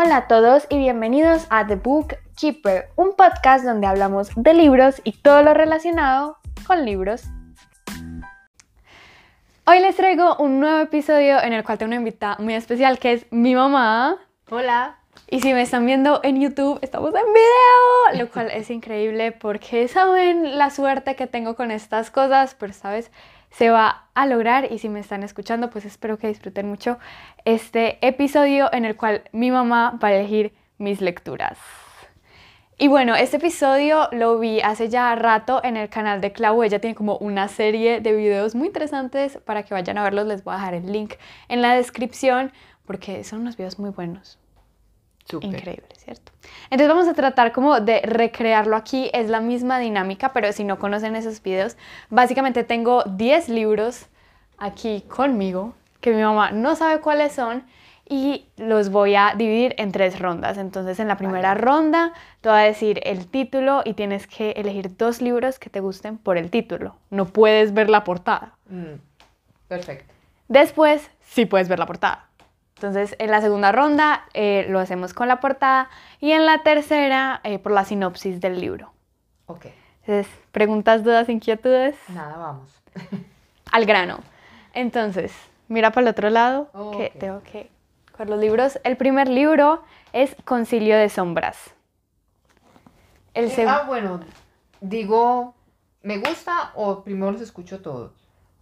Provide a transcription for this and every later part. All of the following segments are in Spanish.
Hola a todos y bienvenidos a The Book Keeper, un podcast donde hablamos de libros y todo lo relacionado con libros. Hoy les traigo un nuevo episodio en el cual tengo una invitada muy especial que es mi mamá. Hola. Y si me están viendo en YouTube, estamos en video, lo cual es increíble porque saben la suerte que tengo con estas cosas, pero vez se va a lograr y si me están escuchando, pues espero que disfruten mucho este episodio en el cual mi mamá va a elegir mis lecturas. Y bueno, este episodio lo vi hace ya rato en el canal de Clau. Ella tiene como una serie de videos muy interesantes para que vayan a verlos. Les voy a dejar el link en la descripción porque son unos videos muy buenos. Increíble, ¿cierto? Entonces vamos a tratar como de recrearlo aquí. Es la misma dinámica, pero si no conocen esos videos, básicamente tengo 10 libros aquí conmigo que mi mamá no sabe cuáles son y los voy a dividir en tres rondas. Entonces en la primera ronda te voy a decir el título y tienes que elegir dos libros que te gusten por el título. No puedes ver la portada. Mm, perfecto. Después sí puedes ver la portada. Entonces, en la segunda ronda eh, lo hacemos con la portada y en la tercera eh, por la sinopsis del libro. Ok. Entonces, preguntas, dudas, inquietudes. Nada, vamos. Al grano. Entonces, mira para el otro lado que Ok. tengo que con los libros. El primer libro es Concilio de Sombras. El Eh, segundo, ah, bueno, digo, ¿me gusta o primero los escucho todos?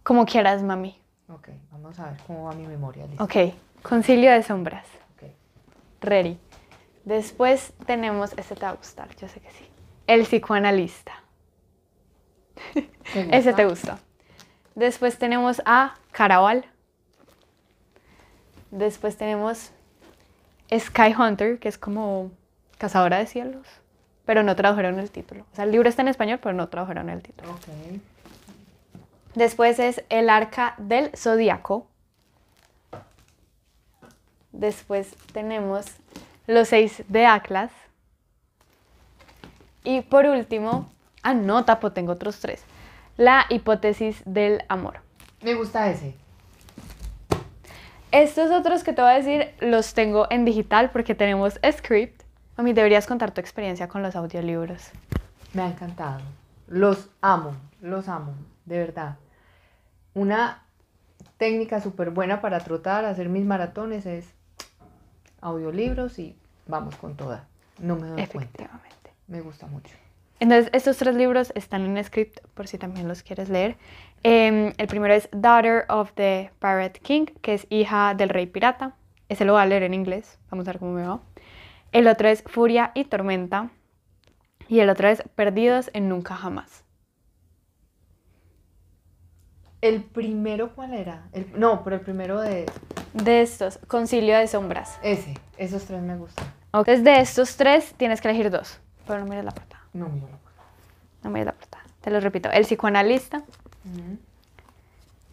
como quieras, mami. Ok, vamos a ver cómo va mi memoria. Listo. Ok, Concilio de Sombras. Ready. Después tenemos, este te va a gustar, yo sé que sí. El psicoanalista. ¿Te Ese te gusta? gusta. Después tenemos a Caraval. Después tenemos Sky Hunter, que es como cazadora de cielos, pero no tradujeron el título. O sea, el libro está en español, pero no tradujeron el título. Después es El Arca del Zodíaco. Después tenemos Los Seis de Atlas. Y por último, ah, no, tapo, tengo otros tres. La hipótesis del amor. Me gusta ese. Estos otros que te voy a decir los tengo en digital porque tenemos script. Mami, deberías contar tu experiencia con los audiolibros. Me ha encantado. Los amo, los amo, de verdad. Una técnica súper buena para trotar, hacer mis maratones es audiolibros y vamos con toda. No me doy cuenta. Efectivamente. Me gusta mucho. Entonces, estos tres libros están en script por si también los quieres leer. Em, el primero es Daughter of the Pirate King, que es hija del rey pirata. Ese lo voy a leer en inglés. Vamos a ver cómo me va. El otro es Furia y Tormenta. Y el otro es Perdidos en Nunca Jamás. ¿El primero cuál era? El- no, pero el primero de De estos, Concilio de Sombras. ese. Esos tres me gustan. Entonces, de estos tres tienes que elegir dos. Pero no mires la portada. No, mira. No mires la portada. Te lo repito. El psicoanalista.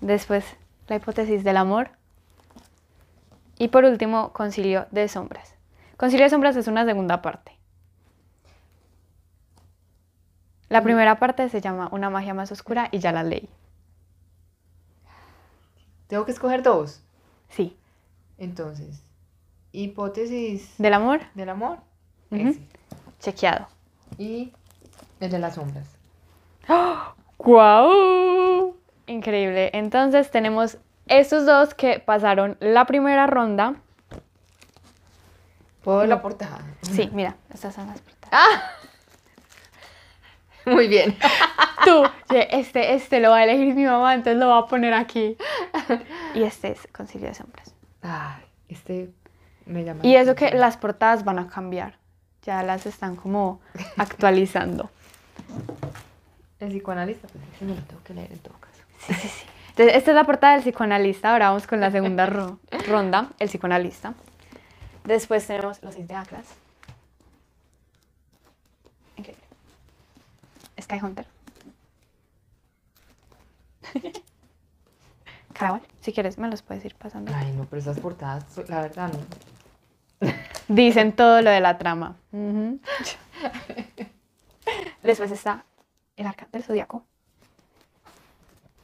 Después, la hipótesis del amor. Y por último, Concilio de Sombras. Concilio de Sombras es una segunda parte. La Mm. primera parte se llama Una magia más oscura y ya la leí. Tengo que escoger dos. Sí. Entonces, hipótesis ¿Del amor? del amor. Chequeado. Y el de las sombras. ¡Guau! Increíble. Entonces tenemos estos dos que pasaron la primera ronda. ¿Puedo ver la portada? Sí, mira, estas son las portadas. ¡Ah! Muy bien. Tú, este, este lo va a elegir mi mamá, entonces lo va a poner aquí. Y este es Concilio de Sombras. Este me llama. Y eso que las portadas van a cambiar. Ya las están como actualizando. El psicoanalista, pues ese me lo tengo que leer en todo caso. Sí, sí, sí. Entonces, esta es la portada del psicoanalista. Ahora vamos con la segunda ro- ronda, el psicoanalista. Después tenemos los seis de Atlas. Increíble. Sky Hunter. Caraval, si quieres me los puedes ir pasando. Ay, no, pero esas portadas, la verdad, no. Dicen todo lo de la trama. Después está El Arca del Zodíaco.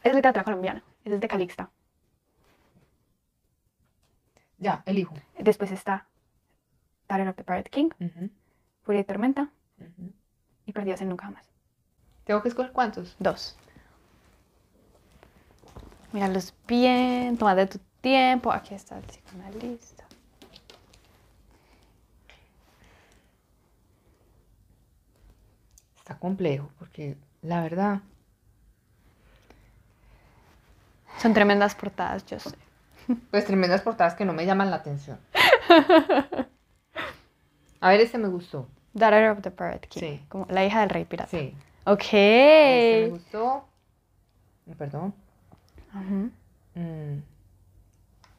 Es literatura colombiana. Es de Calixta. Ya, elijo. Después está Daughter of the Pirate King, Furia y Tormenta y Perdidos en Nunca Jamás. ¿Tengo que escoger cuántos? Dos. Míralos bien, tómate tu tiempo. Aquí está el psicoanalista. Está complejo porque la verdad. Son tremendas portadas, yo sé. Pues tremendas portadas que no me llaman la atención. A ver, este me gustó. Daughter of the Pirate King. Sí. Como la hija del rey pirata. Sí. Ok. Este me gustó. Perdón. Ujú. Mm.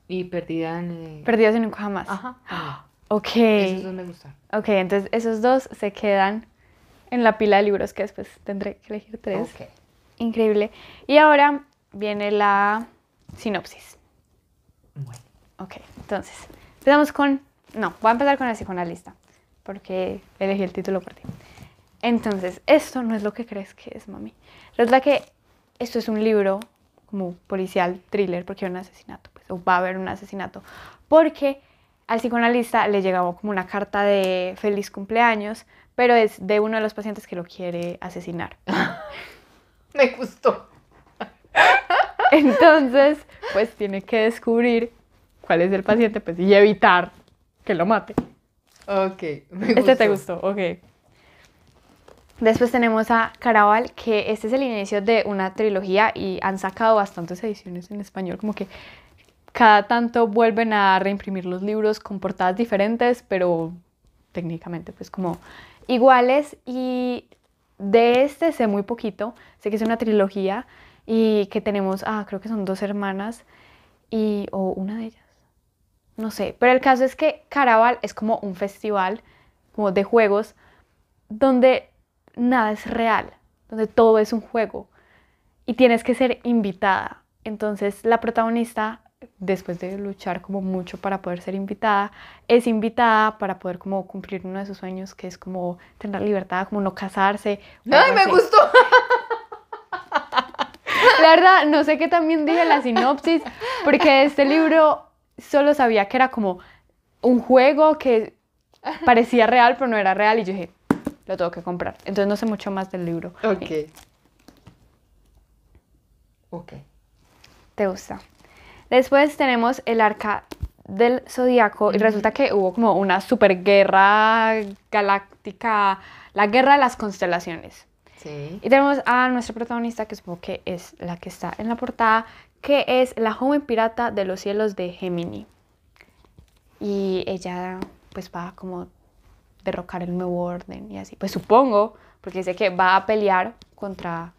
Y perdida en. eh, Perdidos en Nunca Jamás. Ajá. también. Ok. Esos dos me gustaron. Ok, entonces esos dos se quedan en la pila de libros que después tendré que elegir tres. Ok. Increíble. Y ahora viene la sinopsis. Bueno. Ok, entonces empezamos con... No, voy a empezar con el psicoanalista, porque elegí el título por ti. Entonces, esto no es lo que crees que es, mami. Resulta que esto es un libro como policial, thriller, porque hay un asesinato, pues, o va a haber un asesinato, porque al psicoanalista le llegaba como una carta de feliz cumpleaños, pero es de uno de los pacientes que lo quiere asesinar. Me gustó. Entonces, pues tiene que descubrir cuál es el paciente pues, y evitar que lo mate. Ok. Me Este te gustó, ok. Después tenemos a Caraval, que este es el inicio de una trilogía y han sacado bastantes ediciones en español, como que cada tanto vuelven a reimprimir los libros con portadas diferentes, pero técnicamente pues como iguales. Y de este sé muy poquito, sé que es una trilogía y que tenemos, ah, creo que son dos hermanas y o una de ellas, no sé, pero el caso es que Caraval es como un festival como de juegos donde nada es real, donde todo es un juego y tienes que ser invitada. Entonces la protagonista, después de luchar como mucho para poder ser invitada, es invitada para poder como cumplir uno de sus sueños, que es como tener libertad, como no casarse. ¡Ay, me así. gustó! La verdad, no sé qué también dije la sinopsis, porque este libro solo sabía que era como un juego que parecía real, pero no era real, y yo dije, lo tengo que comprar. Entonces no sé mucho más del libro. Ok. Ok. ¿Te gusta? Después tenemos el arca del zodiaco y resulta que hubo como una super guerra galáctica, la guerra de las constelaciones. Sí. Y tenemos a nuestra protagonista, que supongo que es la que está en la portada, que es la joven pirata de los cielos de Gemini. Y ella pues va como derrocar el nuevo orden y así. Pues supongo, porque dice que va a pelear contra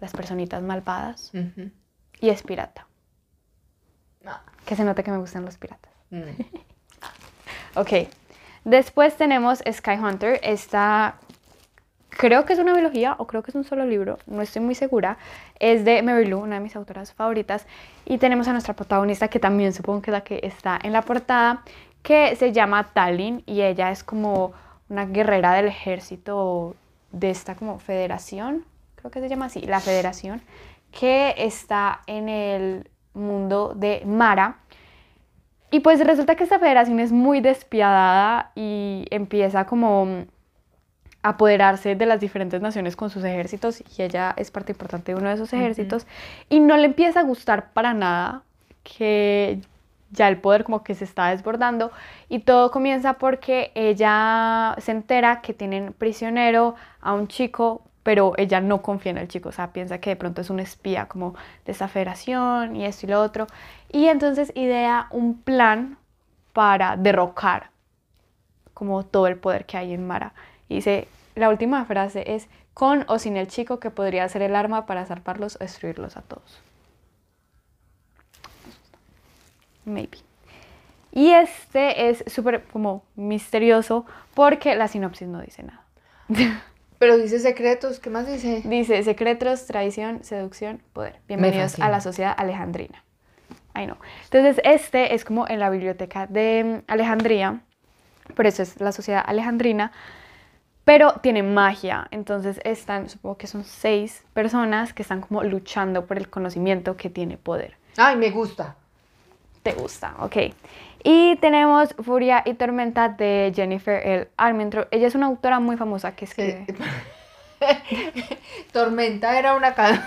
las personitas malvadas y es pirata. Ah. Que se nota que me gustan los piratas. Mm. Ok. Después tenemos Sky Hunter. Esta creo que es una biología o creo que es un solo libro, no estoy muy segura. Es de Mary Lou, una de mis autoras favoritas. Y tenemos a nuestra protagonista, que también supongo que es la que está en la portada, que se llama Talin y ella es como una guerrera del ejército de esta como federación, creo que se llama así, la federación, que está en el mundo de Mara. Y pues resulta que esta federación es muy despiadada y empieza como a apoderarse de las diferentes naciones con sus ejércitos y ella es parte importante de uno de esos ejércitos y no le empieza a gustar para nada que ya el poder como que se está desbordando y todo comienza porque ella se entera que tienen prisionero a un chico pero ella no confía en el chico, o sea, piensa que de pronto es un espía como de esta federación y esto y lo otro. Y entonces idea un plan para derrocar como todo el poder que hay en Mara. Y dice, la última frase es, con o sin el chico que podría ser el arma para zarparlos o destruirlos a todos. Maybe. Y este es súper como misterioso porque la sinopsis no dice nada. Pero dice secretos, ¿qué más dice? Dice secretos, traición, seducción, poder. Bienvenidos a la sociedad alejandrina. Ay no. Entonces este es como en la biblioteca de mm, Alejandría, por eso es la sociedad alejandrina, pero tiene magia. Entonces están, supongo que son seis personas que están como luchando por el conocimiento que tiene poder. Ay, me gusta. Te gusta, ok. Y tenemos Furia y Tormenta de Jennifer L. Armentrout. Ella es una autora muy famosa que escribe. Tormenta era una can...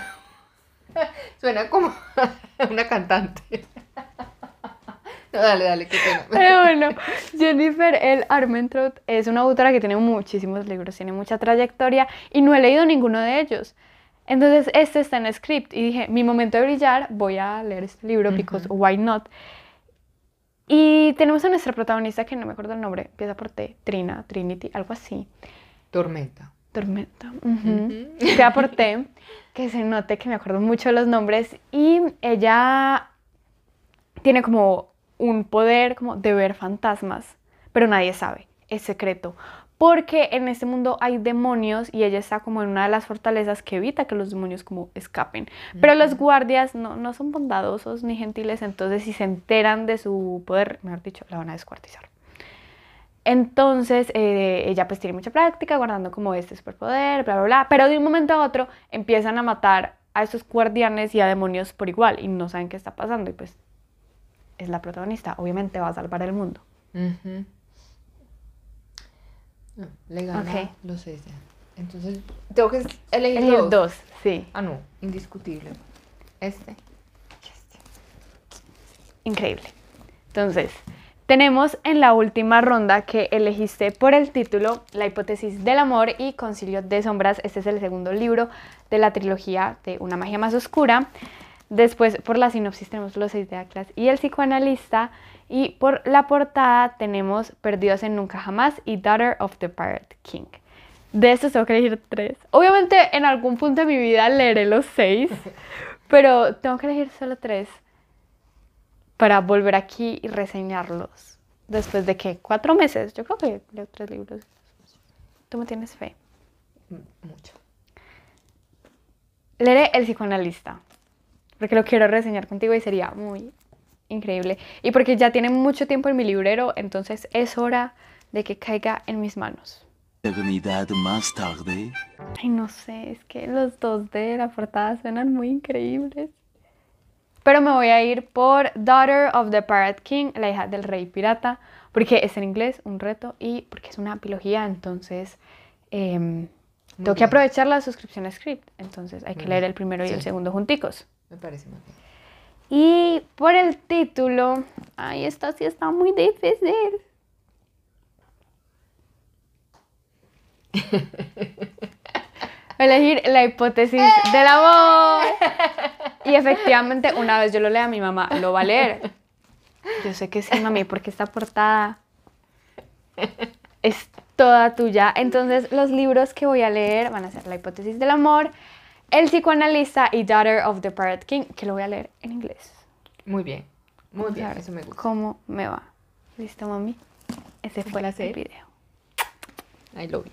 Suena como una cantante. No, dale, dale, qué pena. Pero bueno, Jennifer L. Armentrout es una autora que tiene muchísimos libros, tiene mucha trayectoria y no he leído ninguno de ellos. Entonces, este está en script y dije, mi momento de brillar, voy a leer este libro, because why not? Y tenemos a nuestra protagonista, que no me acuerdo el nombre, empieza por T, Trina, Trinity, algo así. Tormenta. Tormenta. ujú. Empieza por T, que se note que me acuerdo mucho de los nombres. Y ella tiene como un poder como de ver fantasmas, pero nadie sabe, es secreto. Porque en este mundo hay demonios y ella está como en una de las fortalezas que evita que los demonios como escapen. Pero los guardias no, no son bondadosos ni gentiles, entonces si se enteran de su poder, mejor dicho, la van a descuartizar. Entonces eh, ella pues tiene mucha práctica guardando como este superpoder, bla, bla, bla. Pero de un momento a otro empiezan a matar a esos guardianes y a demonios por igual y no saben qué está pasando y pues es la protagonista. Obviamente va a salvar el mundo. No, le gana Ok. los S. Entonces, tengo que elegir Elegir dos. dos, sí. Ah, no, indiscutible. Este. Increíble. Entonces, tenemos en la última ronda que elegiste por el título La hipótesis del amor y Concilio de sombras. Este es el segundo libro de la trilogía de Una magia más oscura. Después, por la sinopsis tenemos Los seis de Atlas y El psicoanalista. Y por la portada tenemos Perdidos en Nunca Jamás y Daughter of the Pirate King. De estos tengo que elegir tres. Obviamente en algún punto de mi vida leeré los seis, pero tengo que elegir solo tres para volver aquí y reseñarlos. Después de que cuatro meses, yo creo que leo tres libros. ¿Tú me tienes fe? Mucho. Leeré El psicoanalista, porque lo quiero reseñar contigo y sería muy increíble. Y porque ya tiene mucho tiempo en mi librero, entonces es hora de que caiga en mis manos. Eternidad más tarde. Ay, no sé, es que los dos de la portada suenan muy increíbles. Pero me voy a ir por Daughter of the Pirate King, la hija del rey pirata, porque es en inglés, un reto, y porque es una apología, entonces em, tengo que aprovechar la suscripción a Script. Entonces hay que Muy leer bien. el primero y el segundo junticos. Me parece muy bien. Y por el título, ay, esta sí está muy difícil. Elegir la hipótesis del amor. Y efectivamente, una vez yo lo lea, mi mamá lo va a leer. Yo sé que sí, mami, porque esta portada es toda tuya. Entonces, los libros que voy a leer van a ser La hipótesis del amor, El psicoanalista y Daughter of the Pirate King, que lo voy a leer en inglés. Muy bien. Muy bien, eso me gusta. ¿Cómo me va? ¿Listo, mami? Ese fue el video. I love you.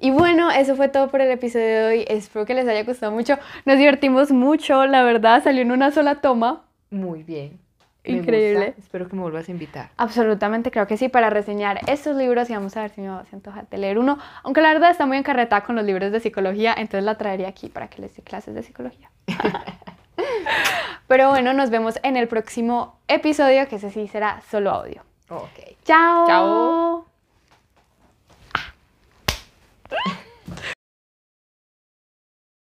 Y bueno, eso fue todo por el episodio de hoy. Espero que les haya gustado mucho. Nos divertimos mucho, la verdad, salió en una sola toma. Muy bien. Increíble. Espero que me vuelvas a invitar. Absolutamente, creo que sí, para reseñar estos libros y vamos a ver si me se antoja de leer uno. Aunque la verdad está muy encarretada con los libros de psicología, entonces la traería aquí para que les dé clases de psicología. Pero bueno, nos vemos en el próximo episodio, que ese sí será solo audio. Ok. Chao. Chao.